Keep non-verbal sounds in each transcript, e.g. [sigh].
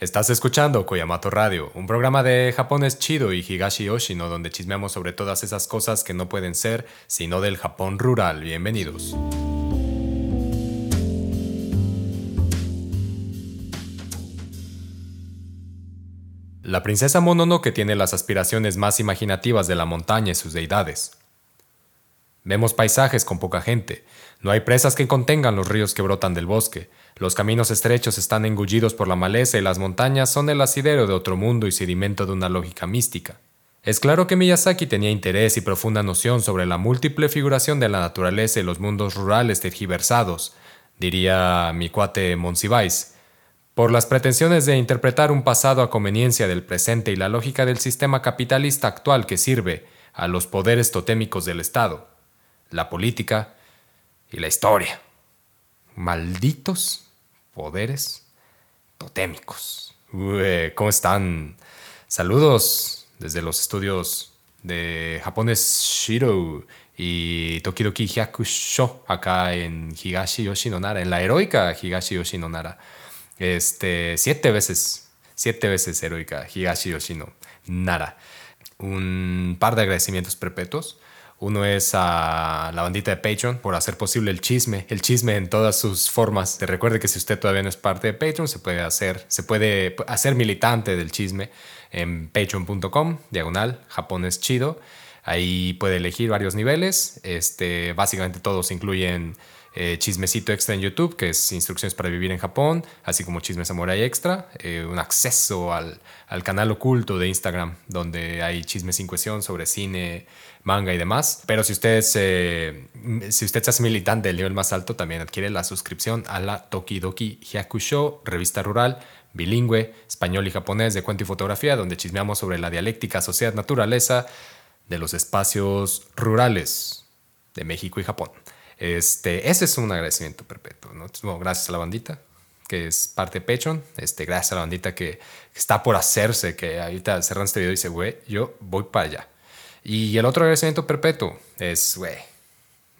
Estás escuchando Koyamato Radio, un programa de japonés chido y Higashi Yoshino donde chismeamos sobre todas esas cosas que no pueden ser sino del Japón rural. Bienvenidos. La princesa Mononoke tiene las aspiraciones más imaginativas de la montaña y sus deidades. Vemos paisajes con poca gente, no hay presas que contengan los ríos que brotan del bosque, los caminos estrechos están engullidos por la maleza y las montañas son el asidero de otro mundo y sedimento de una lógica mística. Es claro que Miyazaki tenía interés y profunda noción sobre la múltiple figuración de la naturaleza y los mundos rurales tergiversados, diría mi cuate por las pretensiones de interpretar un pasado a conveniencia del presente y la lógica del sistema capitalista actual que sirve a los poderes totémicos del Estado, la política y la historia. Malditos poderes totémicos. ¿Cómo están? Saludos desde los estudios de Japones Shiro y Tokidoki Hyakusho acá en Higashi Yoshinonara, en la heroica Higashi Yoshinonara. Este, siete veces, siete veces heroica Higashi Yoshinonara. Un par de agradecimientos perpetuos uno es a la bandita de Patreon por hacer posible el chisme, el chisme en todas sus formas. Te recuerde que si usted todavía no es parte de Patreon, se puede hacer, se puede hacer militante del chisme en patreon.com, diagonal, japonés chido. Ahí puede elegir varios niveles. Este, básicamente todos incluyen eh, chismecito extra en YouTube, que es instrucciones para vivir en Japón, así como chisme samurai extra, eh, un acceso al, al, canal oculto de Instagram, donde hay chismes sin cuestión sobre cine, manga y demás. Pero si usted, se, si usted se militante del nivel más alto, también adquiere la suscripción a la Tokidoki Hyakusho, revista rural, bilingüe, español y japonés de cuento y fotografía, donde chismeamos sobre la dialéctica, sociedad, naturaleza de los espacios rurales de México y Japón. Este, ese es un agradecimiento perpetuo. ¿no? gracias a la bandita que es parte de Patreon. Este, gracias a la bandita que, está por hacerse, que ahorita cerrando este video dice, güey, yo voy para allá. Y el otro agradecimiento perpetuo es, güey,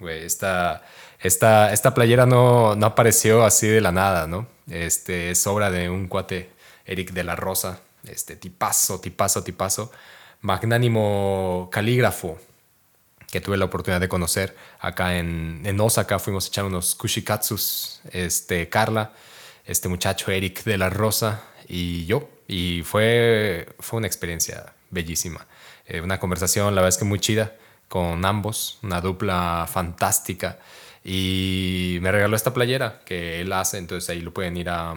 güey, esta, esta, esta playera no, no apareció así de la nada, ¿no? Este, es obra de un cuate, Eric de la Rosa, este, tipazo, tipazo, tipazo, magnánimo calígrafo, que tuve la oportunidad de conocer acá en, en Osaka. Fuimos a echar unos kushikatsus, este, Carla, este muchacho Eric de la Rosa y yo. Y fue, fue una experiencia bellísima. Eh, una conversación, la verdad es que muy chida, con ambos, una dupla fantástica. Y me regaló esta playera que él hace, entonces ahí lo pueden ir a,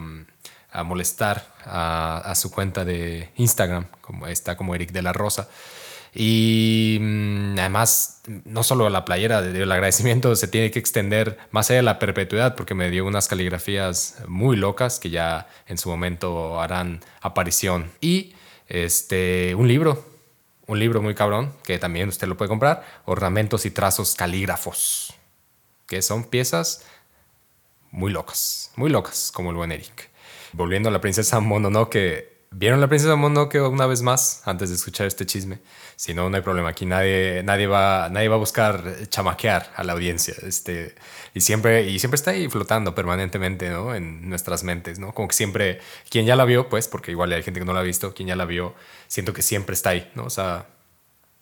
a molestar a, a, su cuenta de Instagram, como está como Eric de la Rosa. Y mm, además, no solo la playera, el agradecimiento se tiene que extender más allá de la perpetuidad, porque me dio unas caligrafías muy locas que ya en su momento harán aparición. Y este, un libro, un libro muy cabrón, que también usted lo puede comprar, Ornamentos y Trazos Calígrafos, que son piezas muy locas, muy locas, como el buen Eric. Volviendo a la princesa Mononoke, ¿vieron la princesa Mononoke una vez más antes de escuchar este chisme? Si no, no hay problema. Aquí nadie, nadie, va, nadie va a buscar chamaquear a la audiencia. Este, y, siempre, y siempre está ahí flotando permanentemente ¿no? en nuestras mentes. ¿no? Como que siempre, quien ya la vio, pues, porque igual hay gente que no la ha visto, quien ya la vio, siento que siempre está ahí. ¿no? O sea,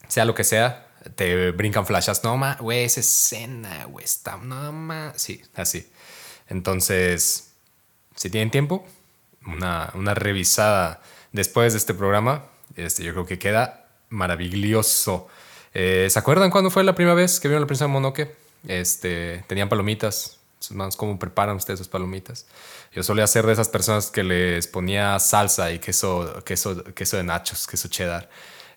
sea lo que sea, te brincan flashas. No, ma, güey, esa escena, güey, está, no, ma. Sí, así. Entonces, si tienen tiempo, una, una revisada después de este programa, este, yo creo que queda maravilloso. Eh, ¿Se acuerdan cuándo fue la primera vez que vieron la princesa Monoke? Este, tenían palomitas. Manos, ¿cómo preparan ustedes sus palomitas? Yo solía ser de esas personas que les ponía salsa y queso, queso, queso de nachos, queso cheddar.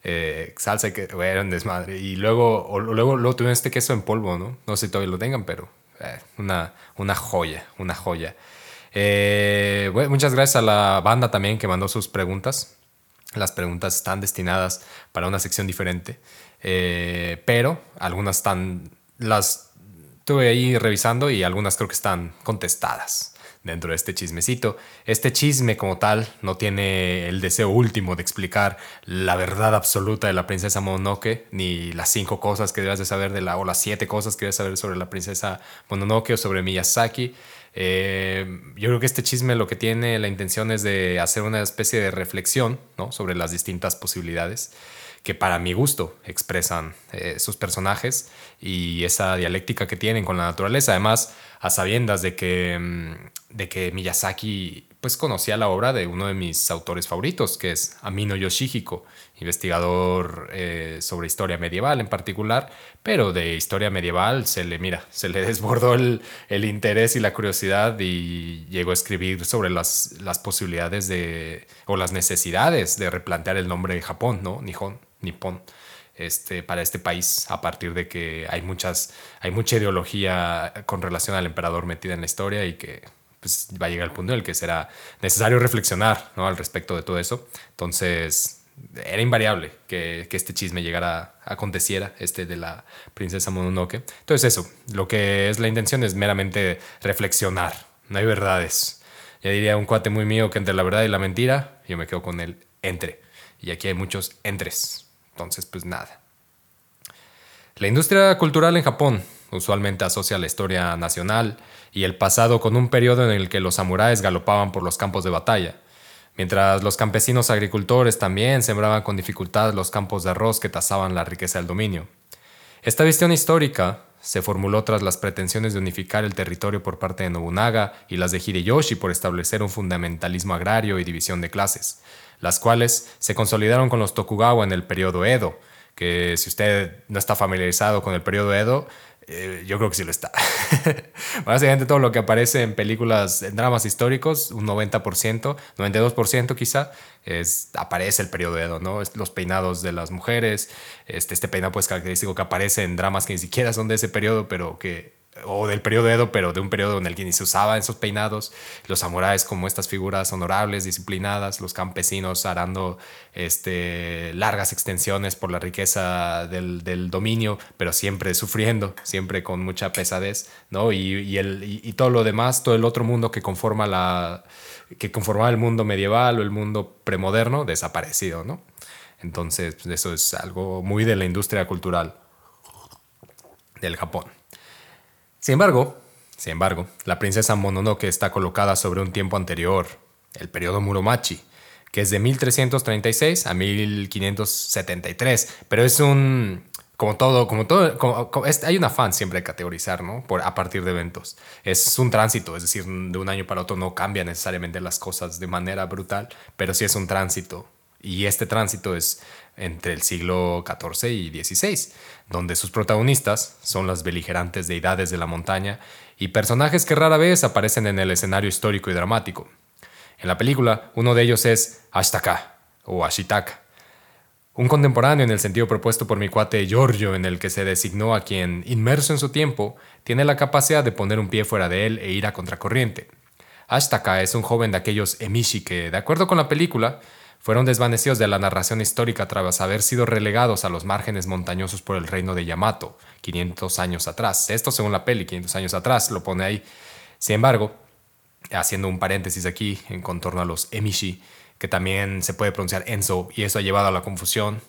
Eh, salsa que era un desmadre. Y luego, luego, luego tuvieron este queso en polvo, ¿no? No sé si todavía lo tengan, pero eh, una, una joya, una joya. muchas gracias a la banda también que mandó sus preguntas. Las preguntas están destinadas para una sección diferente, eh, pero algunas están, las estuve ahí revisando y algunas creo que están contestadas dentro de este chismecito. Este chisme como tal no tiene el deseo último de explicar la verdad absoluta de la princesa Mononoke, ni las cinco cosas que debes de saber de la, o las siete cosas que debes saber sobre la princesa Mononoke o sobre Miyazaki. Eh, yo creo que este chisme lo que tiene la intención es de hacer una especie de reflexión sobre las distintas posibilidades que para mi gusto expresan eh, sus personajes y esa dialéctica que tienen con la naturaleza. Además, a sabiendas de que, mm, de que Miyazaki pues conocía la obra de uno de mis autores favoritos, que es Amino Yoshihiko, investigador eh, sobre historia medieval en particular, pero de historia medieval se le, mira, se le [laughs] desbordó el, el interés y la curiosidad y llegó a escribir sobre las, las posibilidades de, o las necesidades de replantear el nombre de Japón, ¿no? Nihon, Nippon. Este, para este país a partir de que hay muchas hay mucha ideología con relación al emperador metida en la historia y que pues, va a llegar el punto en el que será necesario reflexionar ¿no? al respecto de todo eso entonces era invariable que, que, este chisme llegara, aconteciera, este de la princesa Mononoke. Entonces eso, lo que es la intención es meramente reflexionar, no hay verdades. Ya diría un cuate muy mío que entre la verdad y la mentira, yo me quedo con el entre. Y aquí hay muchos entres. Entonces, pues nada. La industria cultural en Japón usualmente asocia la historia nacional y el pasado con un periodo en el que los samuráis galopaban por los campos de batalla mientras los campesinos agricultores también sembraban con dificultad los campos de arroz que tasaban la riqueza del dominio. Esta visión histórica se formuló tras las pretensiones de unificar el territorio por parte de Nobunaga y las de Hideyoshi por establecer un fundamentalismo agrario y división de clases, las cuales se consolidaron con los Tokugawa en el periodo Edo, que si usted no está familiarizado con el periodo Edo, eh, yo creo que sí lo está. [laughs] Básicamente todo lo que aparece en películas, en dramas históricos, un 90%, 92% quizá, es, aparece el periodo Edo, ¿no? Los peinados de las mujeres, este, este peinado pues característico que aparece en dramas que ni siquiera son de ese periodo, pero que o del periodo Edo, pero de un periodo en el que ni se usaban esos peinados, los samuráis como estas figuras honorables, disciplinadas, los campesinos arando este, largas extensiones por la riqueza del, dominio, pero siempre sufriendo, siempre con mucha pesadez, ¿no? Y, todo lo demás, todo el otro mundo que conforma la que conformaba el mundo medieval o el mundo premoderno, desaparecido, ¿no? Entonces, pues, eso es algo muy de la industria cultural del Japón. Sin embargo, sin embargo, la princesa Mononoke está colocada sobre un tiempo anterior, el periodo Muromachi, que es de 1336 a 1573, pero es un como todo, como todo, hay un afán siempre de categorizar, ¿no? Por, a partir de eventos. Es un tránsito, es decir, de un año para otro no cambia necesariamente las cosas de manera brutal, pero sí es un tránsito. Y este tránsito es entre el siglo XIV y XVI, donde sus protagonistas son las beligerantes deidades de la montaña y personajes que rara vez aparecen en el escenario histórico y dramático. En la película, uno de ellos es Ashtaka o Ashitaka, un contemporáneo en el sentido propuesto por mi cuate Giorgio, en el que se designó a quien, inmerso en su tiempo, tiene la capacidad de poner un pie fuera de él e ir a contracorriente. Ashtaka es un joven de aquellos emishi que, de acuerdo con la película, fueron desvanecidos de la narración histórica tras haber sido relegados a los márgenes montañosos por el reino de Yamato, 500 años atrás. Esto según la peli, 500 años atrás, lo pone ahí. Sin embargo, haciendo un paréntesis aquí en contorno a los Emishi, que también se puede pronunciar Enzo, y eso ha llevado a la confusión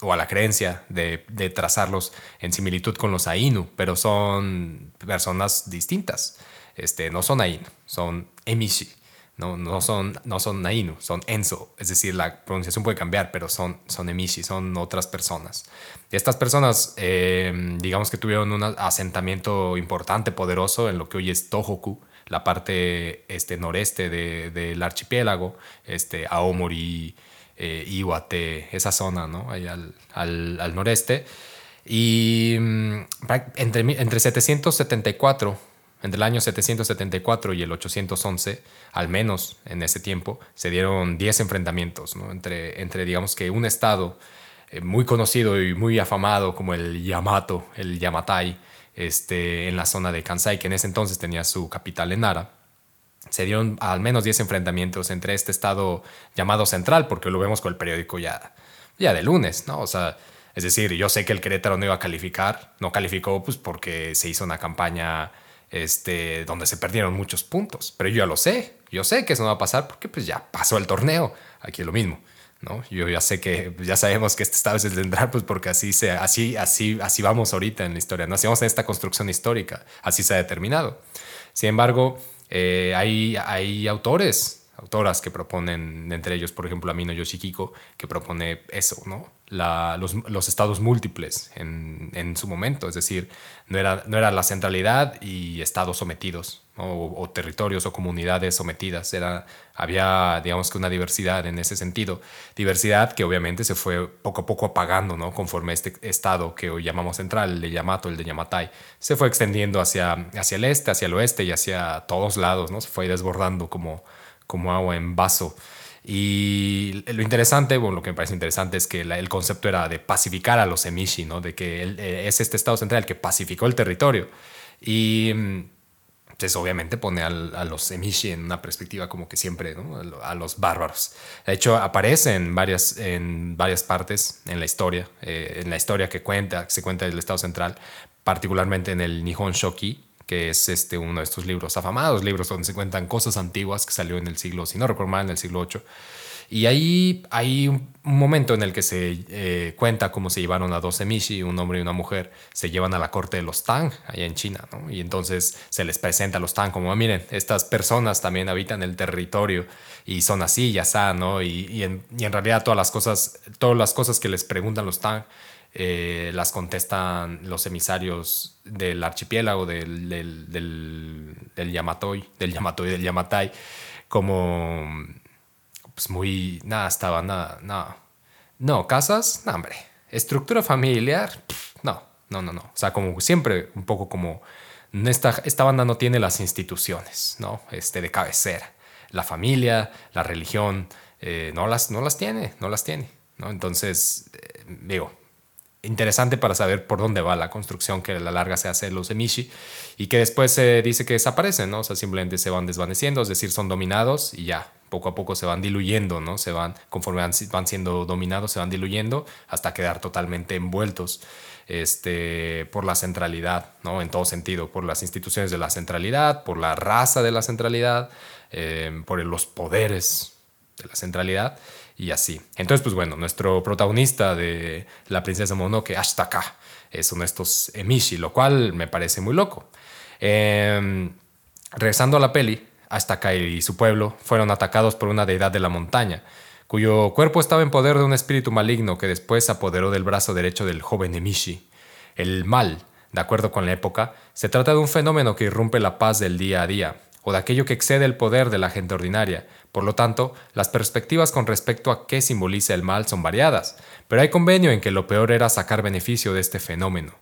o a la creencia de, de trazarlos en similitud con los Ainu, pero son personas distintas. Este, no son Ainu, son Emishi. No, no, son, no son Nainu, son Enzo. Es decir, la pronunciación puede cambiar, pero son, son Emishi, son otras personas. Estas personas, eh, digamos que tuvieron un asentamiento importante, poderoso en lo que hoy es Tohoku, la parte este, noreste del archipiélago, este, Aomori, eh, Iwate, esa zona, ¿no? Ahí al, al, al noreste. Y mm, entre, entre 774 entre el año 774 y el 811, al menos en ese tiempo, se dieron 10 enfrentamientos entre, entre, digamos que un estado eh, muy conocido y muy afamado como el Yamato, el Yamatai, este, en la zona de Kansai, que en ese entonces tenía su capital en Nara. Se dieron al menos 10 enfrentamientos entre este estado llamado central, porque lo vemos con el periódico ya, ya de lunes, ¿no? O sea, es decir, yo sé que el Querétaro no iba a calificar, no calificó pues porque se hizo una campaña este, donde se perdieron muchos puntos. Pero yo ya lo sé, yo sé que eso no va a pasar porque pues ya pasó el torneo. Aquí es lo mismo. ¿no? Yo ya sé que ya sabemos que este estado es el central, pues porque así, se, así, así, así vamos ahorita en la historia. ¿no? Así en esta construcción histórica, así se ha determinado. Sin embargo, Eh, hay, hay autores autoras que proponen, entre ellos, por ejemplo, Amino Yoshikiko, que propone eso, ¿no? los, estados múltiples en, su momento, es decir, no era, no era la centralidad y estados sometidos, o, territorios o comunidades sometidas, era, había, digamos que una diversidad en ese sentido, diversidad que obviamente se fue poco a poco apagando, ¿no? Conforme este estado que hoy llamamos central, el de Yamato, el de Yamatai, se fue extendiendo hacia, hacia el este, hacia el oeste y hacia todos lados, ¿no? Se fue desbordando como como agua en vaso. Y lo interesante, bueno, lo que me parece interesante es que el concepto era de pacificar a los emishi, ¿no? De que eh, es este Estado central el que pacificó el territorio. Y mm, pues obviamente pone a los emishi en una perspectiva como que siempre, ¿no? A los bárbaros. De hecho, aparece en varias, en varias partes en la historia, eh, en la historia que cuenta, que se cuenta del Estado central, particularmente en el Nihon Shoki, que es este, uno de estos libros afamados, libros donde se cuentan cosas antiguas que salió en el siglo, si no recuerdo mal, en el siglo VIII. Y ahí hay un momento en el que se eh, cuenta cómo se llevaron a dos emishi, un hombre y una mujer, se llevan a la corte de los Tang, allá en China. Y entonces se les presenta a los Tang como, ah, miren, estas personas también habitan el territorio y son así, ya está, ¿no? Y, y, en, y en realidad todas las cosas, todas las cosas que les preguntan los Tang eh, las contestan los emisarios del archipiélago del, del, del, del del Yamatoy, del Yamatai, como pues muy, nada, estaba, nada, nada. No, casas, no, hombre. Estructura familiar, no, no, no, no. O sea, como siempre, un poco como esta, esta banda no tiene las instituciones, ¿no? Este, de cabecera. La familia, la religión, eh, no, las, no las tiene, no las tiene, ¿no? Entonces, eh, digo, interesante para saber por dónde va la construcción que a la larga se hace los emishi y que después se dice que desaparecen, ¿no? O sea, simplemente se van desvaneciendo, es decir, son dominados y ya, poco a poco se van diluyendo, ¿no? Se van, conforme van, van siendo dominados, se van diluyendo hasta quedar totalmente envueltos este, por la centralidad, ¿no? En todo sentido, por las instituciones de la centralidad, por la raza de la centralidad, eh, por los poderes de la centralidad y así. Entonces, pues bueno, nuestro protagonista de La princesa Mononoke, Ashtaka, es uno de estos emishi, lo cual me parece muy loco. Em, regresando a la peli, Ashtaka y su pueblo fueron atacados por una deidad de la montaña, cuyo cuerpo estaba en poder de un espíritu maligno que después apoderó del brazo derecho del joven emishi. El mal, de acuerdo con la época, se trata de un fenómeno que irrumpe la paz del día a día, o de aquello que excede el poder de la gente ordinaria, por lo tanto, las perspectivas con respecto a qué simboliza el mal son variadas, pero hay convenio en que lo peor era sacar beneficio de este fenómeno.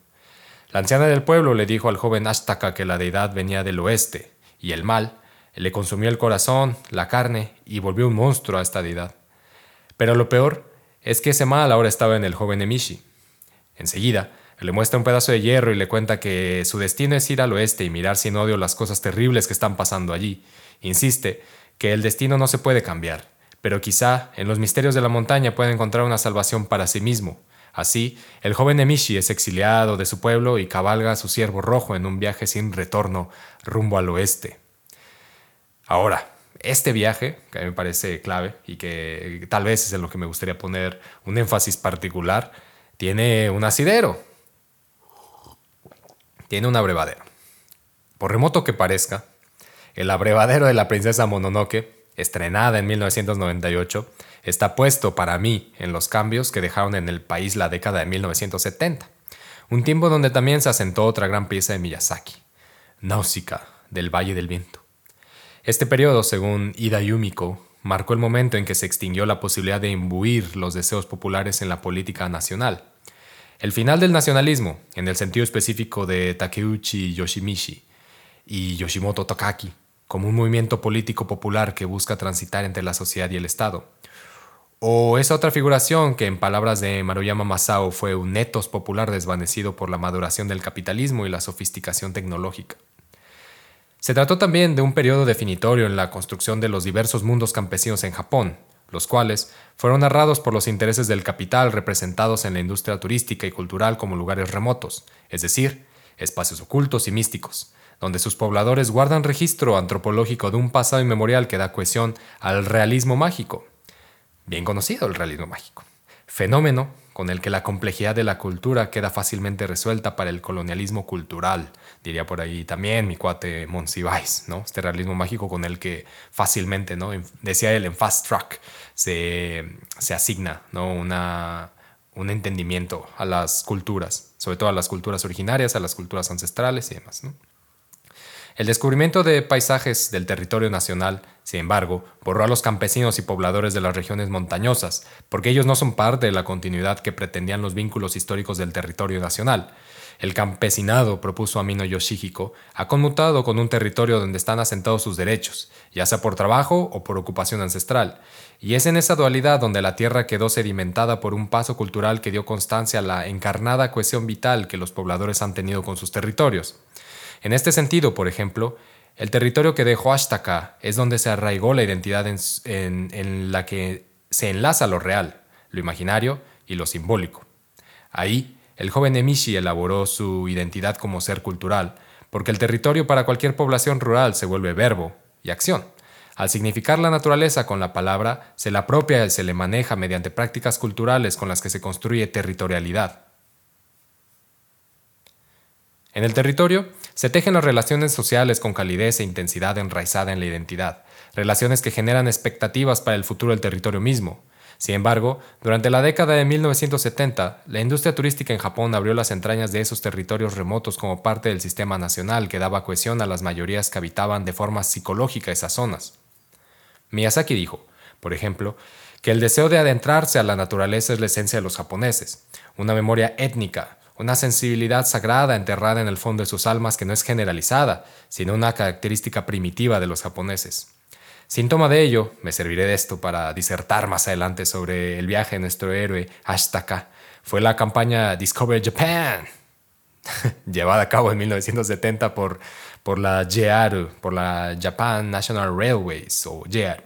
La anciana del pueblo le dijo al joven Ashtaka que la deidad venía del oeste, y el mal le consumió el corazón, la carne, y volvió un monstruo a esta deidad. Pero lo peor es que ese mal ahora estaba en el joven Emishi. Enseguida, le muestra un pedazo de hierro y le cuenta que su destino es ir al oeste y mirar sin odio las cosas terribles que están pasando allí. Insiste que el destino no se puede cambiar, pero quizá en los misterios de la montaña puede encontrar una salvación para sí mismo. Así, el joven Emishi es exiliado de su pueblo y cabalga a su siervo rojo en un viaje sin retorno rumbo al oeste. Ahora, este viaje, que a mí me parece clave y que tal vez es en lo que me gustaría poner un énfasis particular, tiene un asidero, tiene un abrevadero. Por remoto que parezca, el abrevadero de la princesa Mononoke, estrenada en 1998, está puesto para mí en los cambios que dejaron en el país la década de 1970, un tiempo donde también se asentó otra gran pieza de Miyazaki, Náusica del Valle del Viento. Este periodo, según Ida Yumiko, marcó el momento en que se extinguió la posibilidad de imbuir los deseos populares en la política nacional. El final del nacionalismo, en el sentido específico de Takeuchi Yoshimichi y Yoshimoto Takaki, como un movimiento político popular que busca transitar entre la sociedad y el Estado. O esa otra figuración que en palabras de Maruyama Masao fue un etos popular desvanecido por la maduración del capitalismo y la sofisticación tecnológica. Se trató también de un periodo definitorio en la construcción de los diversos mundos campesinos en Japón, los cuales fueron narrados por los intereses del capital representados en la industria turística y cultural como lugares remotos, es decir, espacios ocultos y místicos, donde sus pobladores guardan registro antropológico de un pasado inmemorial que da cohesión al realismo mágico. Bien conocido el realismo mágico. fenómeno con el que la complejidad de la cultura queda fácilmente resuelta para el colonialismo cultural, diría por ahí también mi cuate Monsiváis, ¿no? Este realismo mágico con el que fácilmente, ¿no? Decía él en Fast Track, se, asigna, ¿no? Un entendimiento a las culturas, sobre todo a las culturas originarias, a las culturas ancestrales y demás, ¿no? El descubrimiento de paisajes del territorio nacional, sin embargo, borró a los campesinos y pobladores de las regiones montañosas, porque ellos no son parte de la continuidad que pretendían los vínculos históricos del territorio nacional. El campesinado, propuso Amino Yoshihiko, ha conmutado con un territorio donde están asentados sus derechos, ya sea por trabajo o por ocupación ancestral, y es en esa dualidad donde la tierra quedó sedimentada por un paso cultural que dio constancia a la encarnada cohesión vital que los pobladores han tenido con sus territorios. En este sentido, por ejemplo, el territorio que dejó Ashtaka es donde se arraigó la identidad en, la que se enlaza lo real, lo imaginario y lo simbólico. Ahí, el joven Emishi elaboró su identidad como ser cultural, porque el territorio para cualquier población rural se vuelve verbo y acción. Al significar la naturaleza con la palabra, se la apropia y se le maneja mediante prácticas culturales con las que se construye territorialidad. En el territorio se tejen las relaciones sociales con calidez e intensidad enraizada en la identidad, relaciones que generan expectativas para el futuro del territorio mismo. Sin embargo, durante la década de 1970, la industria turística en Japón abrió las entrañas de esos territorios remotos como parte del sistema nacional que daba cohesión a las mayorías que habitaban de forma psicológica esas zonas. Miyazaki dijo, por ejemplo, que el deseo de adentrarse a la naturaleza es la esencia de los japoneses, una memoria étnica, una sensibilidad sagrada enterrada en el fondo de sus almas que no es generalizada, sino una característica primitiva de los japoneses. Síntoma de ello, me serviré de esto para disertar más adelante sobre el viaje de nuestro héroe Ashtaka, fue la campaña Discover Japan, [laughs] llevada a cabo en 1970 por, por la JR, por la Japan National Railways, o JR,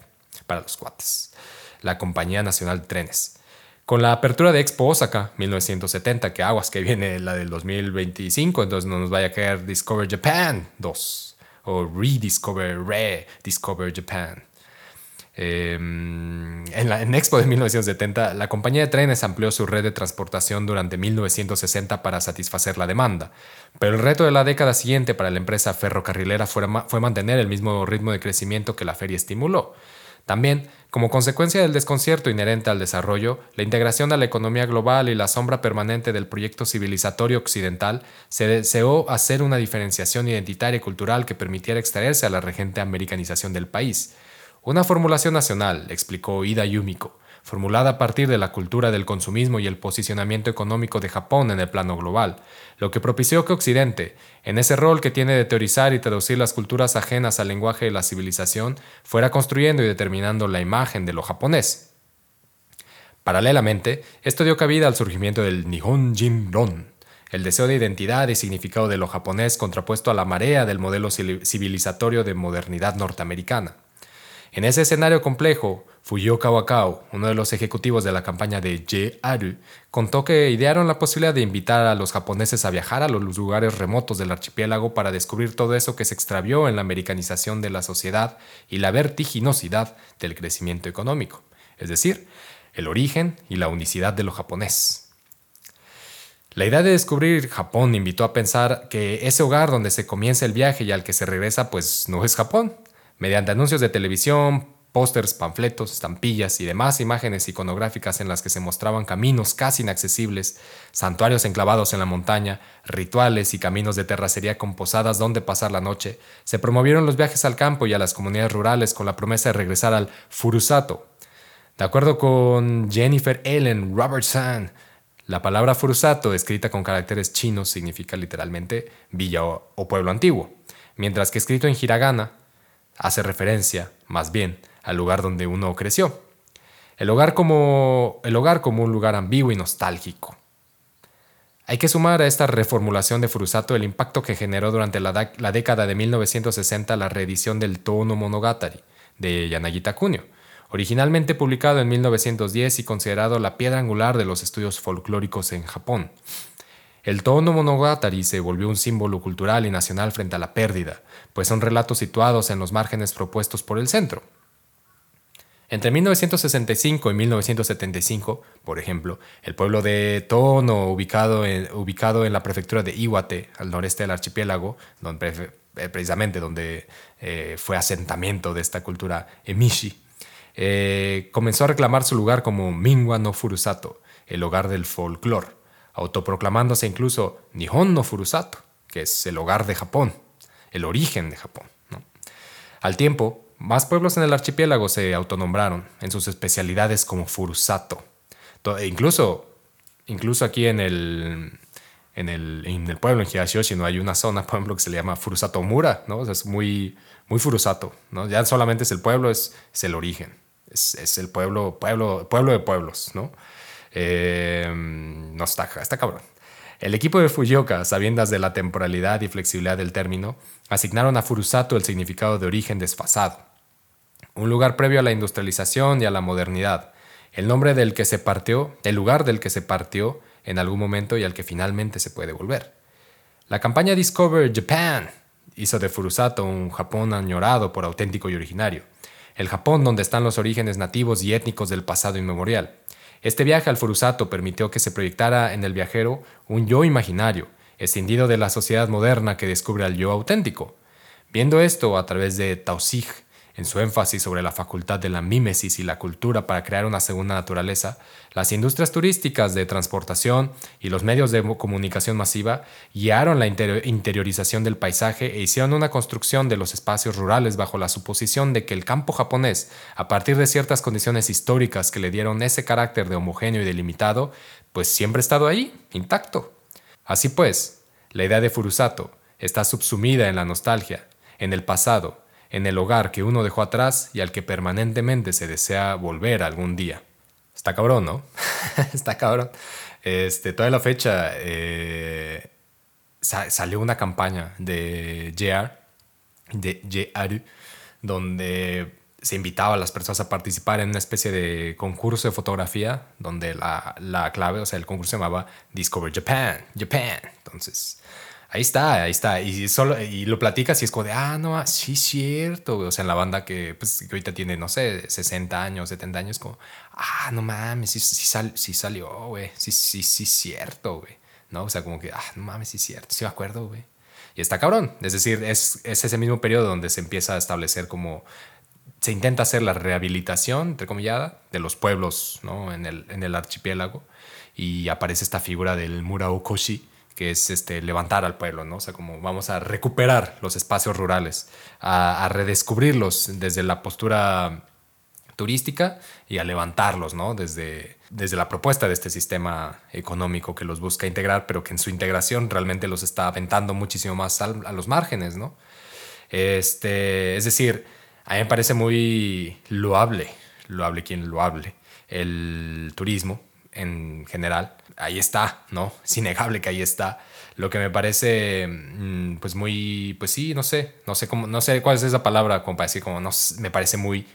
para los cuates, la Compañía Nacional de Trenes. Con la apertura de Expo Osaka 1970, que aguas que viene la del 2025, entonces no nos vaya a caer Discover Japan 2 o Rediscover, Rediscover Japan. Em, en, la, Expo de 1970, la compañía de trenes amplió su red de transportación durante 1960 para satisfacer la demanda, pero el reto de la década siguiente para la empresa ferrocarrilera fue mantener el mismo ritmo de crecimiento que la feria estimuló. También, como consecuencia del desconcierto inherente al desarrollo, la integración a la economía global y la sombra permanente del proyecto civilizatorio occidental, se deseó hacer una diferenciación identitaria y cultural que permitiera extraerse a la regente americanización del país. Una formulación nacional, explicó Ida Yumiko, formulada a partir de la cultura del consumismo y el posicionamiento económico de Japón en el plano global, lo que propició que Occidente, en ese rol que tiene de teorizar y traducir las culturas ajenas al lenguaje de la civilización, fuera construyendo y determinando la imagen de lo japonés. Paralelamente, esto dio cabida al surgimiento del Nihon Jinron, el deseo de identidad y significado de lo japonés contrapuesto a la marea del modelo civilizatorio de modernidad norteamericana. En ese escenario complejo, Fuyo Kawakao, uno de los ejecutivos de la campaña de JRU, contó que idearon la posibilidad de invitar a los japoneses a viajar a los lugares remotos del archipiélago para descubrir todo eso que se extravió en la americanización de la sociedad y la vertiginosidad del crecimiento económico, es decir, el origen y la unicidad de lo japonés. La idea de descubrir Japón invitó a pensar que ese hogar donde se comienza el viaje y al que se regresa pues no es Japón, mediante anuncios de televisión, pósters, panfletos, estampillas y demás imágenes iconográficas en las que se mostraban caminos casi inaccesibles, santuarios enclavados en la montaña, rituales y caminos de terracería con posadas donde pasar la noche, se promovieron los viajes al campo y a las comunidades rurales con la promesa de regresar al Furusato. De acuerdo con Jennifer Ellen Robertson, la palabra Furusato, escrita con caracteres chinos, significa literalmente villa o pueblo antiguo, mientras que escrito en hiragana hace referencia, más bien, al lugar donde uno creció. El hogar como, el hogar como un lugar ambiguo y nostálgico. Hay que sumar a esta reformulación de Furusato el impacto que generó durante la, década de 1960 la reedición del Tono Monogatari de Yanagita Kunio, originalmente publicado en 1910 y considerado la piedra angular de los estudios folclóricos en Japón. El tono monogatari se volvió un símbolo cultural y nacional frente a la pérdida, pues son relatos situados en los márgenes propuestos por el centro. Entre 1965 y 1975, por ejemplo, el pueblo de Tono, ubicado en, ubicado en la prefectura de Iwate, al noreste del archipiélago, donde, eh, precisamente donde eh, fue asentamiento de esta cultura emishi, eh, comenzó a reclamar su lugar como Mingwa no Furusato, el hogar del folclore, autoproclamándose incluso Nihon no Furusato, que es el hogar de Japón, el origen de Japón. Al tiempo, más pueblos en el archipiélago se autonombraron en sus especialidades como Furusato. E incluso, incluso aquí en el, en el, pueblo, en Higashioshi, ¿no? hay una zona, [laughs] por ejemplo, que se le llama Furusato Mura, ¿no? es muy, muy Furusato. ¿no? Ya solamente es el pueblo, es, es el origen. Es, es, el pueblo, pueblo, pueblo de pueblos. ¿no? Eh, no está, está cabrón. El equipo de Fujioka, sabiendas de la temporalidad y flexibilidad del término, asignaron a Furusato el significado de origen desfasado un lugar previo a la industrialización y a la modernidad, el nombre del que se partió, el lugar del que se partió en algún momento y al que finalmente se puede volver. La campaña Discover Japan hizo de Furusato un Japón añorado por auténtico y originario, el Japón donde están los orígenes nativos y étnicos del pasado inmemorial. Este viaje al Furusato permitió que se proyectara en el viajero un yo imaginario, escindido de la sociedad moderna que descubre al yo auténtico. Viendo esto a través de Tausig, en su énfasis sobre la facultad de la mímesis y la cultura para crear una segunda naturaleza, las industrias turísticas de transportación y los medios de comunicación masiva guiaron la interiorización del paisaje e hicieron una construcción de los espacios rurales bajo la suposición de que el campo japonés, a partir de ciertas condiciones históricas que le dieron ese carácter de homogéneo y delimitado, pues siempre ha estado ahí, intacto. Así pues, la idea de Furusato está subsumida en la nostalgia, en el pasado, en el hogar que uno dejó atrás y al que permanentemente se desea volver algún día. Está cabrón, ¿no? [laughs] Está cabrón. Este, toda la fecha eh, salió una campaña de JR, de JR, donde se invitaba a las personas a participar en una especie de concurso de fotografía, donde la, la clave, o sea, el concurso se llamaba Discover Japan, Japan. Entonces, Ahí está, ahí está. Y, solo, y lo platicas y es como de, ah, no, sí, cierto. O sea, en la banda que, pues, que ahorita tiene, no sé, 60 años, 70 años, como, ah, no mames, sí, sí, sí salió, güey. Sí, sí, sí, cierto, güey. ¿No? O sea, como que, ah, no mames, sí, cierto. Sí me acuerdo, güey. Y está cabrón. Es decir, es, es ese mismo periodo donde se empieza a establecer como se intenta hacer la rehabilitación, entrecomillada, de los pueblos ¿no? en, el, en el archipiélago y aparece esta figura del Muraokoshi, que es este, levantar al pueblo, ¿no? O sea, como vamos a recuperar los espacios rurales, a, redescubrirlos desde la postura turística y a levantarlos, ¿no? Desde, desde la propuesta de este sistema económico que los busca integrar, pero que en su integración realmente los está aventando muchísimo más a, los márgenes, ¿no? Este, es decir, a mí me parece muy loable, loable quien lo hable, el turismo en general, ahí está, ¿no? Es innegable que ahí está. Lo que me parece, mm, pues muy, pues sí, no sé, no sé cómo, no sé cuál es esa palabra, como para decir, como no, me parece muy,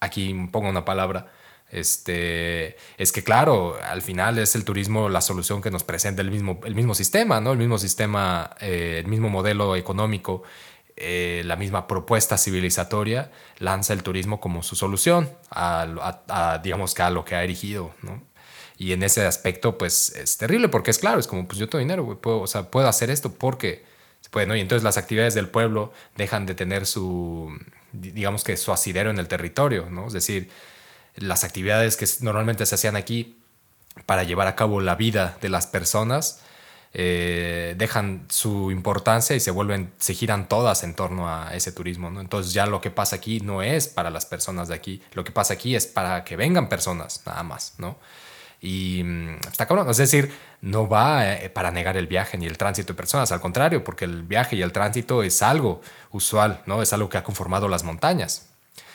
aquí pongo una palabra, este, es que claro, al final es el turismo la solución que nos presenta el mismo, el mismo sistema, ¿no? El mismo sistema, eh, el mismo modelo económico, eh, la misma propuesta civilizatoria lanza el turismo como su solución a, digamos que a lo que ha erigido, ¿no? Y en ese aspecto, pues es terrible porque es claro, es como, pues yo tengo dinero, puedo, o sea, puedo hacer esto porque se puede, ¿no? Y entonces las actividades del pueblo dejan de tener su, digamos que su asidero en el territorio, ¿no? Es decir, las actividades que normalmente se hacían aquí para llevar a cabo la vida de las personas, eh, dejan su importancia y se vuelven, se giran todas en torno a ese turismo, ¿no? Entonces ya lo que pasa aquí no es para las personas de aquí, lo que pasa aquí es para que vengan personas, nada más, ¿no? Y mm, está cabrón. Es decir, no va eh, para negar el viaje ni el tránsito de personas, al contrario, porque el viaje y el tránsito es algo usual, ¿no? Es algo que ha conformado las montañas.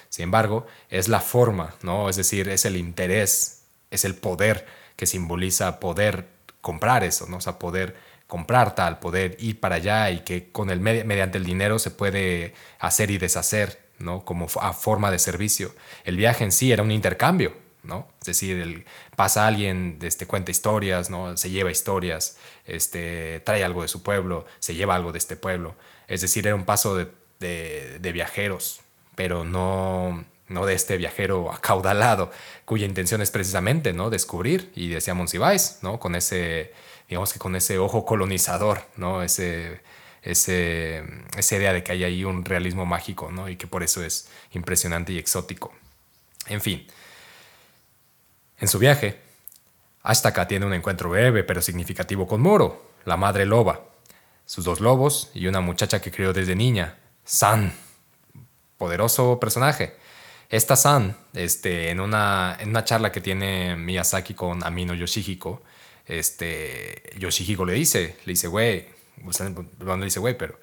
Sin embargo, es la forma, ¿no? Es decir, es el interés, es el poder que simboliza poder comprar eso, ¿no? O sea, poder comprar tal, poder ir para allá y que con el mediante el dinero se puede hacer y deshacer, ¿no? Como a forma de servicio. El viaje en sí era un intercambio, ¿no? Es decir, el, pasa alguien, este, cuenta historias, ¿no? Se lleva historias, este, trae algo de su pueblo, se lleva algo de este pueblo. Es decir, era un paso de, viajeros, pero no, ¿no? de este viajero acaudalado, cuya intención es precisamente ¿no? descubrir, y decía Monsiváis, ¿no? con ese, digamos que con ese ojo colonizador, ¿no? ese, ese, esa idea de que hay ahí un realismo mágico ¿no? y que por eso es impresionante y exótico. En fin, en su viaje, Ashtaka tiene un encuentro breve pero significativo con Moro, la madre loba, sus dos lobos y una muchacha que crió desde niña, San, poderoso personaje. Esta San, este, en, una, en una charla que tiene Miyazaki con Amino Yoshihiko, este, Yoshihiko le dice, le dice, güey, no le dice güey, pero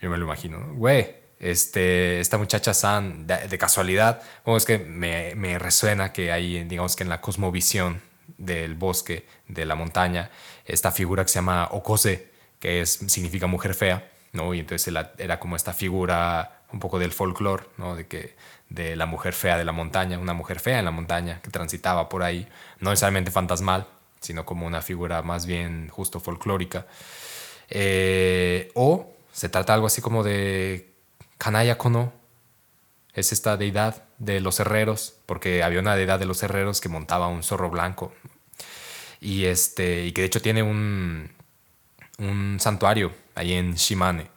yo me lo imagino, güey, este, esta muchacha San, de, casualidad, es que me, me, resuena que hay, digamos que en la cosmovisión del bosque, de la montaña, esta figura que se llama Okose, que es, significa mujer fea, ¿no? Y entonces era como esta figura un poco del folclore, ¿no? De que de la mujer fea de la montaña, una mujer fea en la montaña que transitaba por ahí, no necesariamente fantasmal, sino como una figura más bien justo folclórica. Eh, o se trata algo así como de Kanaya Kono, es esta deidad de los herreros, porque había una deidad de los herreros que montaba un zorro blanco. Y, este, y que de hecho tiene un, un santuario ahí en Shimane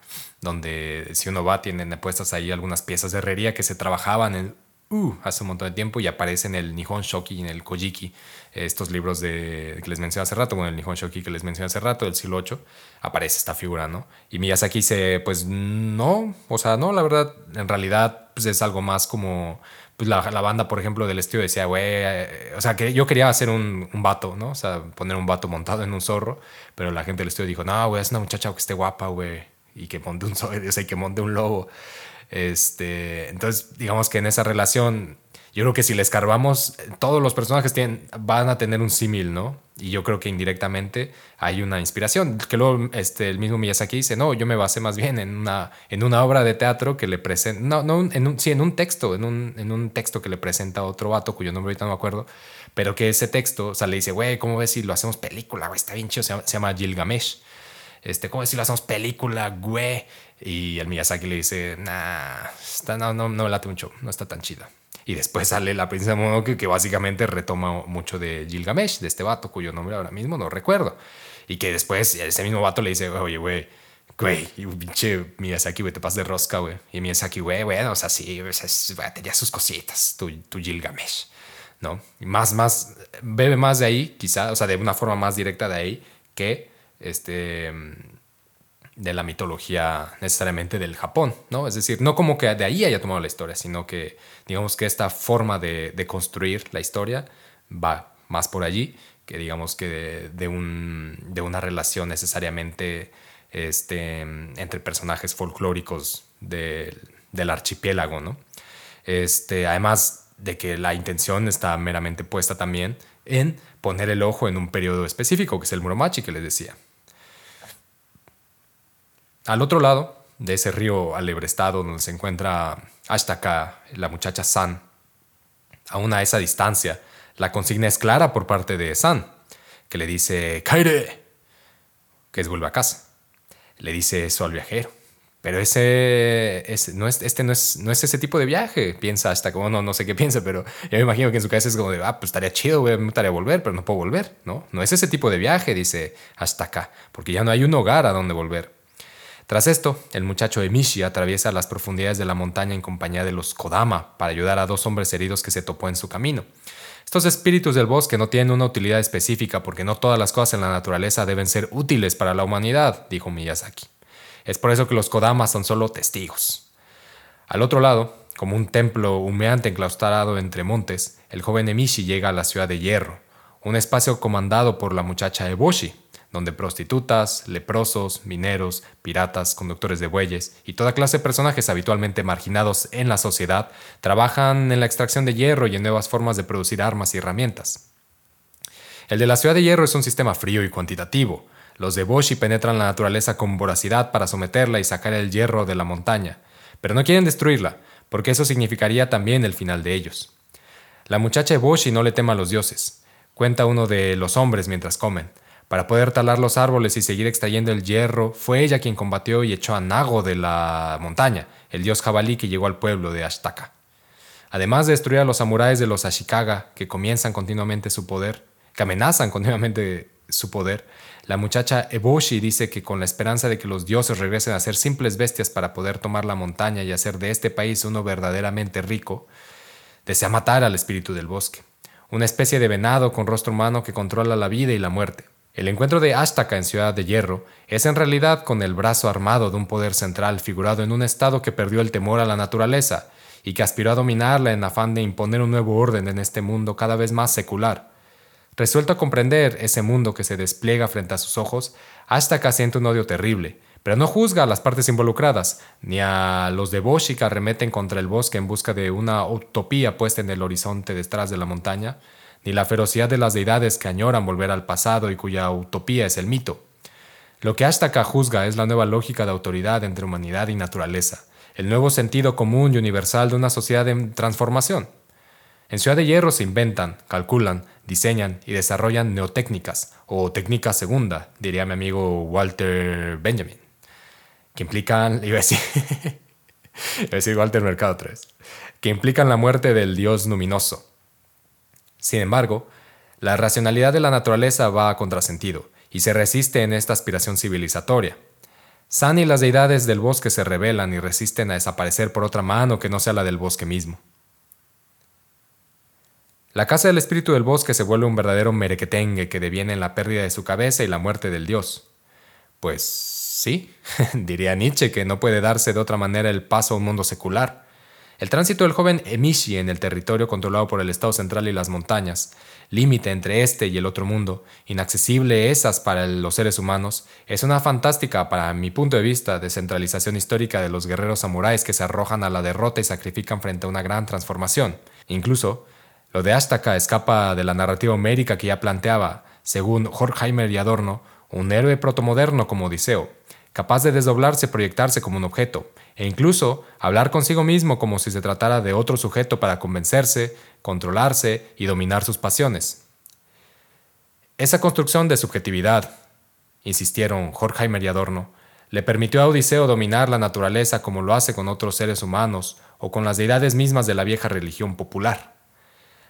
donde si uno va tienen puestas ahí algunas piezas de herrería que se trabajaban en, uh, hace un montón de tiempo y aparecen en el Nihon Shoki y en el Kojiki, estos libros de, que les mencioné hace rato, bueno, el Nihon Shoki que les mencioné hace rato, del siglo VIII, aparece esta figura, ¿no? Y Miyazaki dice, pues no, o sea, no, la verdad, en realidad pues es algo más como... Pues la, la banda, por ejemplo, del estudio decía, güey, eh, o sea, que yo quería hacer un, un, vato, ¿no? O sea, poner un vato montado en un zorro, pero la gente del estudio dijo, no, güey, es una muchacha que esté guapa, güey y que monte un, [laughs] o sea, que monte un lobo. Este, entonces, digamos que en esa relación, yo creo que si le escarbamos, todos los personajes tienen, van a tener un símil, ¿no? Y yo creo que indirectamente hay una inspiración. Que luego este, el mismo Miyazaki dice, no, yo me basé más bien en una, en una obra de teatro que le presenta, no, no en un, sí, en un texto, en un, en un texto que le presenta otro vato cuyo nombre ahorita no me acuerdo, pero que ese texto, o sea, le dice, güey, ¿cómo ves si lo hacemos película? Güey, está bien chido, se se llama Gilgamesh este, ¿cómo decirlo? Hacemos película, güey. Y el Miyazaki le dice, nah, está, no, no, no late mucho, no está tan chida. Y después sale la princesa Mononoke que básicamente retoma mucho de Gilgamesh, de este vato cuyo nombre ahora mismo no recuerdo. Y que después ese mismo vato le dice, oye, güey, güey, pinche Miyazaki, güey, te pasas de rosca, güey. Y Miyazaki, güey, bueno, o sea, sí, o sea, tenía sus cositas, tu, tu Gilgamesh, ¿no? Y más, más, bebe más de ahí, quizá, o sea, de una forma más directa de ahí, que este, de la mitología necesariamente del Japón, ¿no? Es decir, no como que de ahí haya tomado la historia, sino que digamos que esta forma de, construir la historia va más por allí que digamos que de, un, de una relación necesariamente este, entre personajes folclóricos del, del archipiélago, ¿no? Este, además de que la intención está meramente puesta también en poner el ojo en un periodo específico, que es el Muromachi que les decía. Al otro lado de ese río alebrestado donde se encuentra Ashtaka, la muchacha San, aún a esa distancia, la consigna es clara por parte de San, que le dice Kaire, que es vuelve a casa. Le dice eso al viajero. Pero ese, no es, este no es, no es ese tipo de viaje, piensa hasta como, no, no sé qué [laughs] piensa, pero yo me imagino que en su cabeza es como de, ah, pues estaría chido, güey, me gustaría volver, pero no puedo volver, ¿no? No es ese tipo de viaje, dice hasta acá, porque ya no hay un hogar a donde volver. Tras esto, el muchacho Emishi atraviesa las profundidades de la montaña en compañía de los Kodama para ayudar a dos hombres heridos que se topó en su camino. Estos espíritus del bosque no tienen una utilidad específica porque no todas las cosas en la naturaleza deben ser útiles para la humanidad, dijo Miyazaki. Es por eso que los Kodama son solo testigos. Al otro lado, como un templo humeante enclaustrado entre montes, el joven Emishi llega a la ciudad de Hierro, un espacio comandado por la muchacha Eboshi, donde prostitutas, leprosos, mineros, piratas, conductores de bueyes y toda clase de personajes habitualmente marginados en la sociedad trabajan en la extracción de hierro y en nuevas formas de producir armas y herramientas. El de la ciudad de hierro es un sistema frío y cuantitativo. Los de Boshi penetran la naturaleza con voracidad para someterla y sacar el hierro de la montaña, pero no quieren destruirla, porque eso significaría también el final de ellos. La muchacha Boshi no le tema a los dioses, cuenta uno de los hombres mientras comen. Para poder talar los árboles y seguir extrayendo el hierro, fue ella quien combatió y echó a Nago de la montaña, el dios jabalí que llegó al pueblo de Ashtaka. además de destruir a los samuráis de los Ashikaga, que comienzan continuamente su poder, que amenazan [laughs] continuamente su poder, la muchacha Eboshi dice que con la esperanza de que los dioses regresen a ser simples bestias para poder tomar la montaña y hacer de este país uno verdaderamente rico, desea matar al espíritu del bosque, una especie de venado con rostro humano que controla la vida y la muerte. El encuentro de Ashtaka en Ciudad de Hierro es en realidad con el brazo armado de un poder central figurado en un estado que perdió el temor a la naturaleza y que aspiró a dominarla en afán de imponer un nuevo orden en este mundo cada vez más secular. Resuelto a comprender ese mundo que se despliega frente a sus ojos, Ashtaka siente un odio terrible, pero no juzga a las partes involucradas, ni a los de Boshi que arremeten contra el bosque en busca de una utopía puesta en el horizonte detrás de la montaña, ni la ferocidad de las deidades que añoran volver al pasado y cuya utopía es el mito. Lo que Ashtaka juzga es la nueva lógica de autoridad entre humanidad y naturaleza, el nuevo sentido común y universal de una sociedad en transformación. En Ciudad de Hierro se inventan, calculan, diseñan y desarrollan neotécnicas, o técnica segunda, diría mi amigo Walter Benjamin, que implican, [laughs] iba a decir, iba a decir Walter Mercado 3, que implican la muerte del dios luminoso, sin embargo, la racionalidad de la naturaleza va a contrasentido y se resiste en esta aspiración civilizatoria. San y las deidades del bosque se rebelan y resisten a desaparecer por otra mano que no sea la del bosque mismo. La casa del espíritu del bosque se vuelve un verdadero merequetengue que deviene en la pérdida de su cabeza y la muerte del dios. Pues sí, [laughs] diría Nietzsche que no puede darse de otra manera el paso a un mundo secular. El tránsito del joven Emishi en el territorio controlado por el Estado central y las montañas, límite entre este y el otro mundo, inaccesible esas para los seres humanos, es una fantástica, para mi punto de vista, descentralización histórica de los guerreros samuráis que se arrojan a la derrota y sacrifican frente a una gran transformación. Incluso, lo de Astaka escapa de la narrativa homérica que ya planteaba, según Horkheimer y Adorno, un héroe protomoderno como Odiseo, capaz de desdoblarse y proyectarse como un objeto, e incluso hablar consigo mismo como si se tratara de otro sujeto para convencerse, controlarse y dominar sus pasiones. Esa construcción de subjetividad, insistieron Horkheimer y Adorno, le permitió a Odiseo dominar la naturaleza como lo hace con otros seres humanos o con las deidades mismas de la vieja religión popular.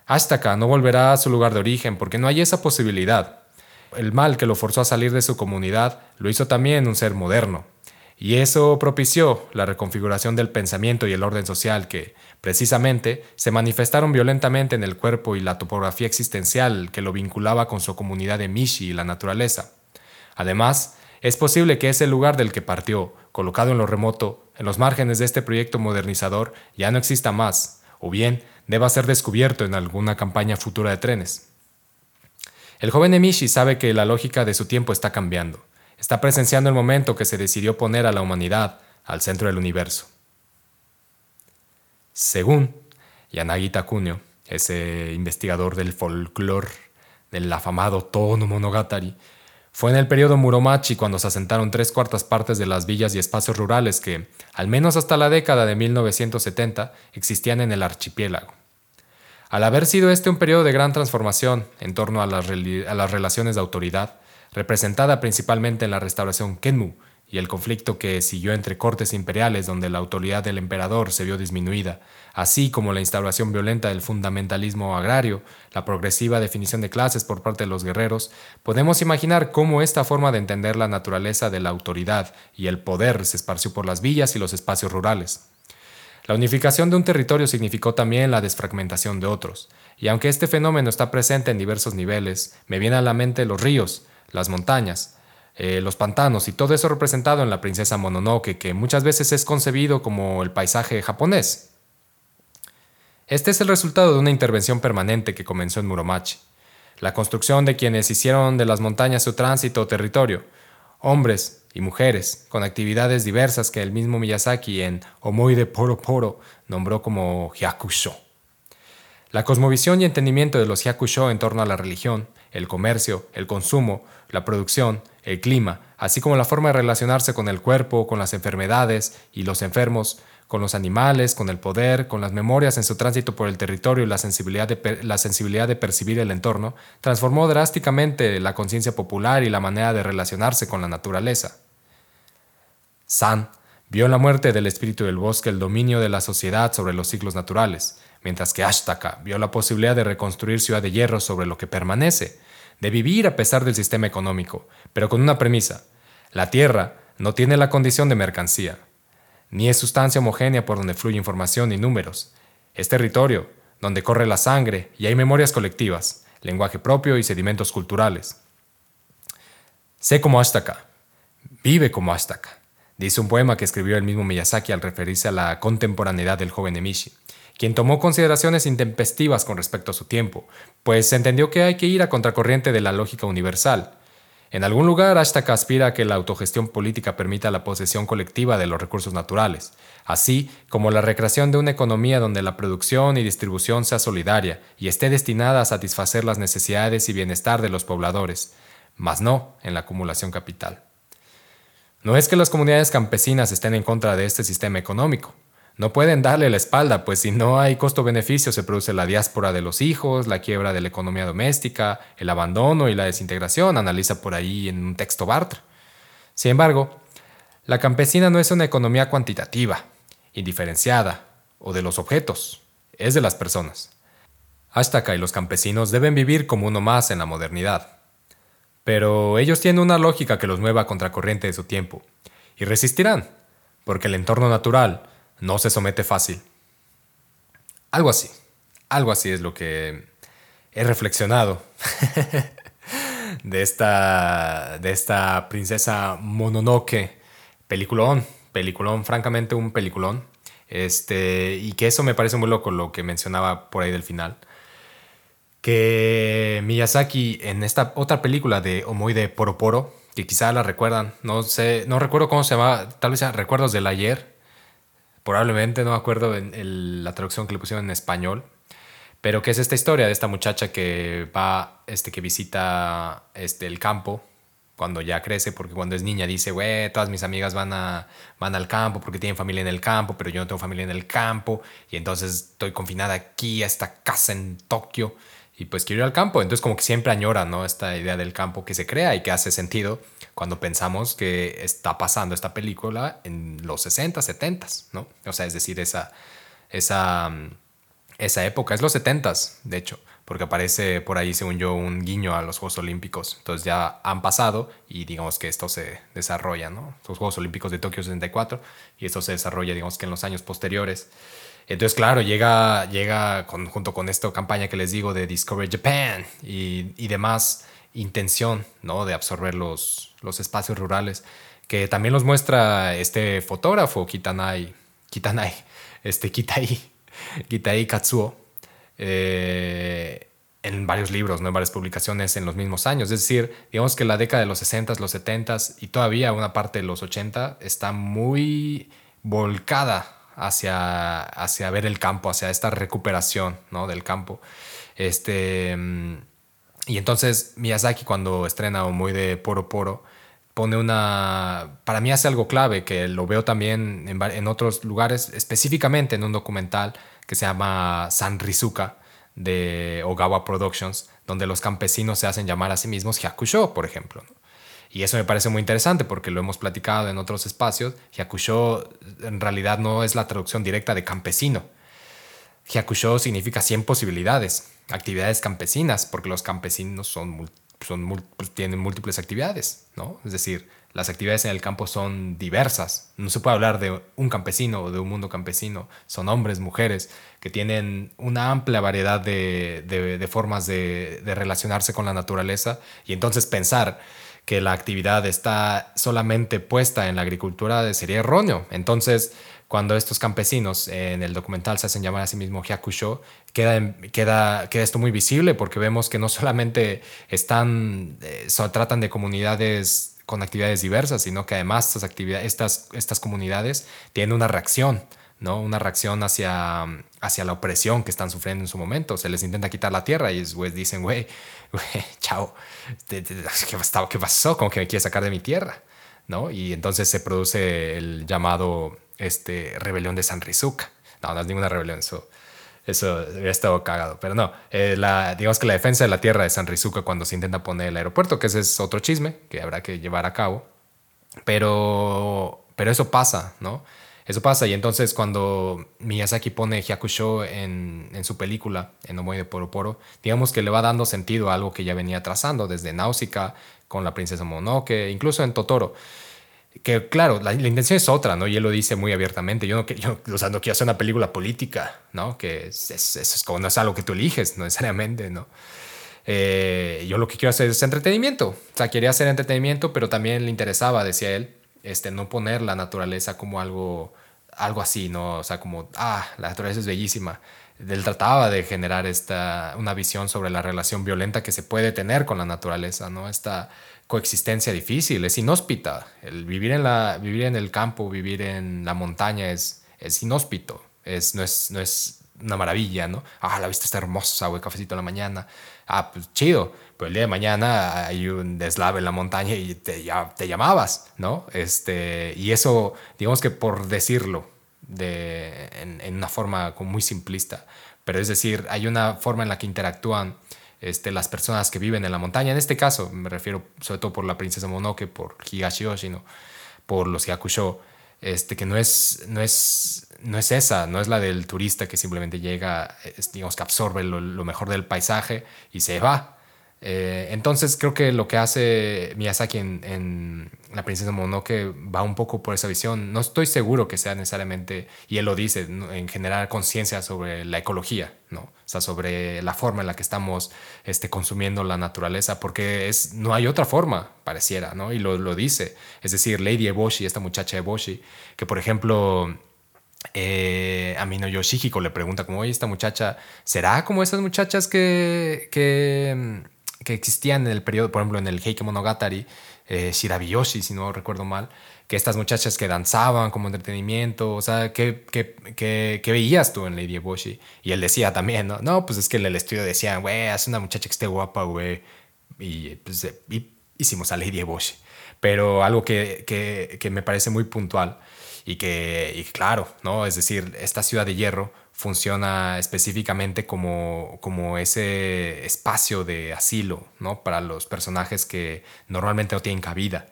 Astaka no volverá a su lugar de origen porque no hay esa posibilidad. El mal que lo forzó a salir de su comunidad lo hizo también un ser moderno, y eso propició la reconfiguración del pensamiento y el orden social que, precisamente, se manifestaron violentamente en el cuerpo y la topografía existencial que lo vinculaba con su comunidad de Mishi y la naturaleza. Además, es posible que ese lugar del que partió, colocado en lo remoto, en los márgenes de este proyecto modernizador, ya no exista más, o bien deba ser descubierto en alguna campaña futura de trenes. El joven Emishi sabe que la lógica de su tiempo está cambiando está presenciando el momento que se decidió poner a la humanidad al centro del universo. Según Yanagi Takunio, ese investigador del folclore del afamado Tono Monogatari, fue en el periodo Muromachi cuando se asentaron tres cuartas partes de las villas y espacios rurales que, al menos hasta la década de 1970, existían en el archipiélago. Al haber sido este un periodo de gran transformación en torno a las, a las relaciones de autoridad, representada principalmente en la restauración Kenmu y el conflicto que siguió entre cortes imperiales donde la autoridad del emperador se vio disminuida, así como la instauración violenta del fundamentalismo agrario, la progresiva definición de clases por parte de los guerreros, podemos imaginar cómo esta forma de entender la naturaleza de la autoridad y el poder se esparció por las villas y los espacios rurales. La unificación de un territorio significó también la desfragmentación de otros, y aunque este fenómeno está presente en diversos niveles, me vienen a la mente los ríos, las montañas, eh, los pantanos y todo eso representado en la princesa Mononoke, que muchas veces es concebido como el paisaje japonés. Este es el resultado de una intervención permanente que comenzó en Muromachi, la construcción de quienes hicieron de las montañas su tránsito o territorio, hombres y mujeres, con actividades diversas que el mismo Miyazaki en Omoi de Poro Poro nombró como Hyakusho. La cosmovisión y entendimiento de los Hyakusho en torno a la religión, el comercio, el consumo, la producción, el clima, así como la forma de relacionarse con el cuerpo, con las enfermedades y los enfermos, con los animales, con el poder, con las memorias en su tránsito por el territorio y la sensibilidad de, la sensibilidad de percibir el entorno, transformó drásticamente la conciencia popular y la manera de relacionarse con la naturaleza. San vio en la muerte del espíritu del bosque el dominio de la sociedad sobre los ciclos naturales, mientras que Ashtaka vio la posibilidad de reconstruir Ciudad de Hierro sobre lo que permanece, de vivir a pesar del sistema económico, pero con una premisa. La Tierra no tiene la condición de mercancía, ni es sustancia homogénea por donde fluye información y números. Es territorio, donde corre la sangre y hay memorias colectivas, lenguaje propio y sedimentos culturales. Sé como Ashtaka, vive como Ashtaka, dice un poema que escribió el mismo Miyazaki al referirse a la contemporaneidad del joven Emishi, quien tomó consideraciones intempestivas con respecto a su tiempo, pues entendió que hay que ir a contracorriente de la lógica universal, en algún lugar, Ashtaka aspira a que la autogestión política permita la posesión colectiva de los recursos naturales, así como la recreación de una economía donde la producción y distribución sea solidaria y esté destinada a satisfacer las necesidades y bienestar de los pobladores, mas no en la acumulación capital. No es que las comunidades campesinas estén en contra de este sistema económico, no pueden darle la espalda, pues si no hay costo-beneficio se produce la diáspora de los hijos, la quiebra de la economía doméstica, el abandono y la desintegración, analiza por ahí en un texto Bartra. Sin embargo, la campesina no es una economía cuantitativa, indiferenciada o de los objetos, es de las personas. Ashtaka y los campesinos deben vivir como uno más en la modernidad. Pero ellos tienen una lógica que los mueva a contracorriente de su tiempo, y resistirán, porque el entorno natural, no se somete fácil. Algo así, algo así es lo que he reflexionado [laughs] de esta, de esta princesa Mononoke, peliculón, peliculón, francamente un peliculón. Este, y que eso me parece muy loco lo que mencionaba por ahí del final. Que Miyazaki en esta otra película de Omoide Poro que quizá la recuerdan, no sé, no recuerdo cómo se llama, tal vez sea Recuerdos del Ayer, probablemente, no me acuerdo en la traducción que le pusieron en español, pero que es esta historia de esta muchacha que va, este, que visita este, el campo cuando ya crece, porque cuando es niña dice, güey, todas mis amigas van, a, van al campo porque tienen familia en el campo, pero yo no tengo familia en el campo, y entonces estoy confinada aquí a esta casa en Tokio, y pues quiero ir al campo. Entonces como que siempre añora, ¿no? Esta idea del campo que se crea y que hace sentido cuando pensamos que está pasando esta película en los 60, 70, ¿no? O sea, es decir, esa, esa, mm, esa época, es los 70, de hecho, porque aparece por ahí, según yo, un guiño a los Juegos Olímpicos. Entonces ya han pasado y digamos que esto se desarrolla, ¿no? Los Juegos Olímpicos de Tokio 64 y esto se desarrolla, digamos que en los años posteriores. Entonces, claro, llega, llega junto con esta campaña que les digo de Discover Japan y, y demás intención ¿no? de absorber los, los espacios rurales, que también los muestra este fotógrafo, Kitanai, Kitanai, este Kitai, [laughs] Kitai Katsuo, eh, en varios libros, ¿no? en varias publicaciones en los mismos años. Es decir, digamos que la década de los 60, los 70 y todavía una parte de los 80 está muy volcada hacia, hacia ver el campo, hacia esta recuperación ¿no? del campo. Este, mm, y entonces Miyazaki cuando estrena muy de Poro Poro, pone una, para mí hace algo clave, que lo veo también en, otros lugares, específicamente en un documental que se llama Sanrizuka de Ogawa Productions, donde los campesinos se hacen llamar a sí mismos Hyakusho, por ejemplo. Y eso me parece muy interesante porque lo hemos platicado en otros espacios. Hyakusho en realidad no es la traducción directa de campesino. Hyakusho significa 100 posibilidades, actividades campesinas, porque los campesinos son, pues, tienen múltiples actividades, ¿no? Es decir, las actividades en el campo son diversas. No se puede hablar de un campesino o de un mundo campesino. Son hombres, mujeres, que tienen una amplia variedad de, de formas de, de relacionarse con la naturaleza. Y entonces pensar que la actividad está solamente puesta en la agricultura sería erróneo. Entonces, cuando estos campesinos en el documental se hacen llamar a sí mismos Hyakusho, queda, queda, queda esto muy visible porque vemos que no solamente están, eh, tratan de comunidades con actividades diversas, sino que además estas, actividades, estas, estas comunidades tienen una reacción ¿no? Una reacción hacia, hacia la opresión que están sufriendo en su momento. Se les intenta quitar la tierra y después dicen, güey, [laughs] chao, ¿qué pasó? ¿Cómo que me quieres sacar de mi tierra? ¿No? Y entonces se produce el llamado este, rebelión de San Rizuka. No, no es ninguna rebelión, eso, eso había estado cagado. Pero no, eh, digamos que la defensa de la tierra de San Rizuka cuando se intenta poner el aeropuerto, que ese es otro chisme que habrá que llevar a cabo. Pero, pero eso pasa, ¿no? Eso pasa y entonces cuando Miyazaki pone Hyakusho en, su película, en Omoi de Poro Poro, digamos que le va dando sentido a algo que ya venía trazando desde Náusica con la princesa Mononoke, incluso en Totoro. Que claro, la, intención es otra, ¿no? Y él lo dice muy abiertamente. Yo no, yo, o sea, no quiero hacer una película política, ¿no? Que es, es, es, como, no es algo que tú eliges, no necesariamente, ¿no? Eh, yo lo que quiero hacer es entretenimiento. O sea, quería hacer entretenimiento, pero también le interesaba, decía él, este, no poner la naturaleza como algo, algo así, ¿no? O sea, como, ah, la naturaleza es bellísima. Él trataba de generar esta, una visión sobre la relación violenta que se puede tener con la naturaleza, ¿no? Esta coexistencia difícil, es inhóspita. El vivir, en la, vivir en el campo, vivir en la montaña es, es inhóspito, es, no, es, no es una maravilla, ¿no? Ah, la vista está hermosa, güey, cafecito en la mañana. Ah, pues chido. Pero el día de mañana hay un deslave en la montaña y te, ya, te llamabas, ¿no? Este, y eso, digamos que por decirlo de, en, una forma muy simplista, pero es decir, hay una forma en la que interactúan este, las personas que viven en la montaña. En este caso, me refiero sobre todo por la princesa Monoke, por Higashi Yoshino, por los Yakusho, este, que no es, no, es, no es esa, no es la del turista que simplemente llega, digamos que absorbe lo mejor del paisaje y se va. Eh, entonces creo que lo que hace Miyazaki en, La princesa Mononoke va un poco por esa visión. No estoy seguro que sea necesariamente, y él lo dice, en generar conciencia sobre la ecología, ¿no? O sea, sobre la forma en la que estamos este, consumiendo la naturaleza, porque es, no hay otra forma, pareciera, ¿no? Y lo, lo dice. Es decir, Lady Eboshi, esta muchacha Eboshi, que por ejemplo... Eh, a Mino Yoshihiko le pregunta como, oye, esta muchacha, ¿será como esas muchachas que, que que existían en el periodo, por ejemplo, en el Heike Monogatari, eh, Shirabiyoshi, si no recuerdo mal, que estas muchachas que danzaban como entretenimiento, o sea, ¿qué, qué, qué, veías tú en Lady Eboshi? Y él decía también, ¿no? No, pues es que en el estudio decían, güey, haz una muchacha que esté guapa, güey. Y pues y hicimos a Lady Eboshi. Pero algo que, que, que me parece muy puntual y que, y claro, ¿no? Es decir, esta ciudad de hierro funciona específicamente como, como ese espacio de asilo ¿no? para los personajes que normalmente no tienen cabida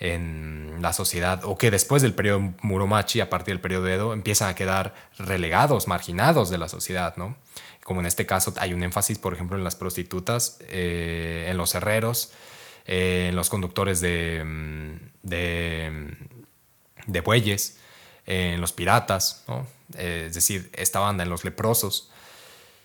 en la sociedad o que después del periodo Muromachi, a partir del periodo Edo, empiezan a quedar relegados, marginados de la sociedad. ¿no? Como en este caso hay un énfasis, por ejemplo, en las prostitutas, eh, en los herreros, eh, en los conductores de, mm, de, de bueyes, en los piratas, ¿no? Eh, es decir, esta banda en Los Leprosos.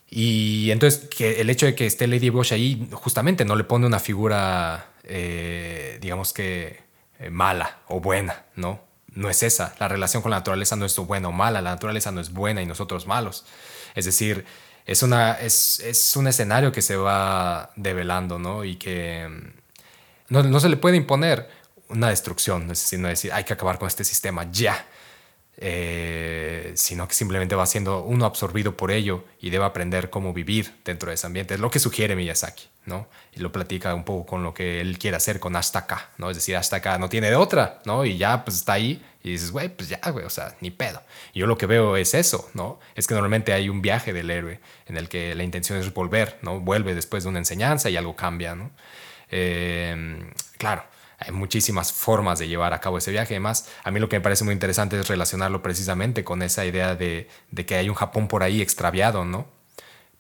Y entonces que el hecho de que esté Lady Bush ahí justamente no le pone una figura, eh, digamos que eh, mala o buena, ¿no? No es esa. La relación con la naturaleza no es buena o mala, la naturaleza no es buena y nosotros malos. Es decir, es, una, es, es un escenario que se va develando, ¿no? Y que mm, no, no se le puede imponer una destrucción, es decir, decir, hay que acabar con este sistema ya eh, sino que simplemente va siendo uno absorbido por ello y debe aprender cómo vivir dentro de ese ambiente. Es lo que sugiere Miyazaki, ¿no? Y lo platica un poco con lo que él quiere hacer con hasta acá, ¿no? Es decir, hasta acá no tiene de otra, ¿no? Y ya pues está ahí y dices, güey, pues ya, güey, o sea, ni pedo. Y yo lo que veo es eso, ¿no? Es que normalmente hay un viaje del héroe en el que la intención es volver, ¿no? Vuelve después de una enseñanza y algo cambia, ¿no? Eh, claro hay muchísimas formas de llevar a cabo ese viaje. Además, a mí lo que me parece muy interesante es relacionarlo precisamente con esa idea de, que hay un Japón por ahí extraviado, ¿no?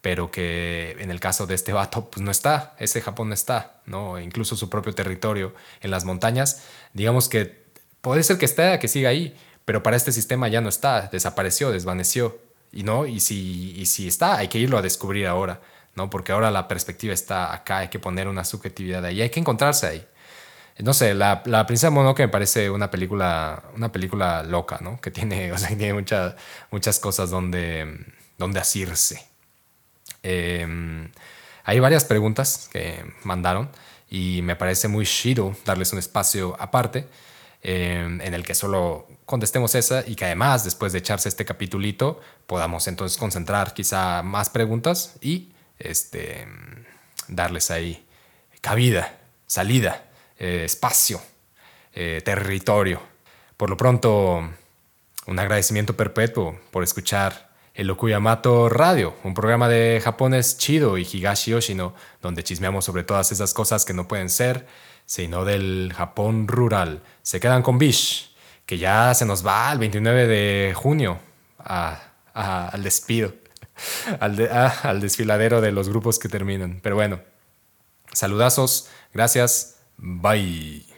Pero que en el caso de este vato, pues no está, ese Japón no está, ¿no? Incluso su propio territorio en las montañas, digamos que puede ser que esté, que siga ahí, pero para este sistema ya no está, desapareció, desvaneció. Y no, y si, y si está, hay que irlo a descubrir ahora, ¿no? Porque ahora la perspectiva está acá, hay que poner una subjetividad ahí, hay que encontrarse ahí no sé, la, la Princesa Mononoke me parece una película, una película loca, ¿no? Que tiene, [laughs] o sea, tiene muchas muchas cosas donde, donde asirse. Em, hay varias preguntas que mandaron y me parece muy chido darles un espacio aparte em, en el que solo contestemos esa y que además después de echarse este capitulito podamos entonces concentrar quizá más preguntas y este, darles ahí cabida, salida. Eh, espacio, eh, territorio. Por lo pronto, un agradecimiento perpetuo por escuchar el Okuyamato Radio, un programa de japonés chido y Higashi Yoshino, donde chismeamos sobre todas esas cosas que no pueden ser, sino del Japón rural. Se quedan con Bish, que ya se nos va el 29 de junio al despido, [laughs] al, al desfiladero de los grupos que terminan. Pero bueno, saludazos, gracias, Bye.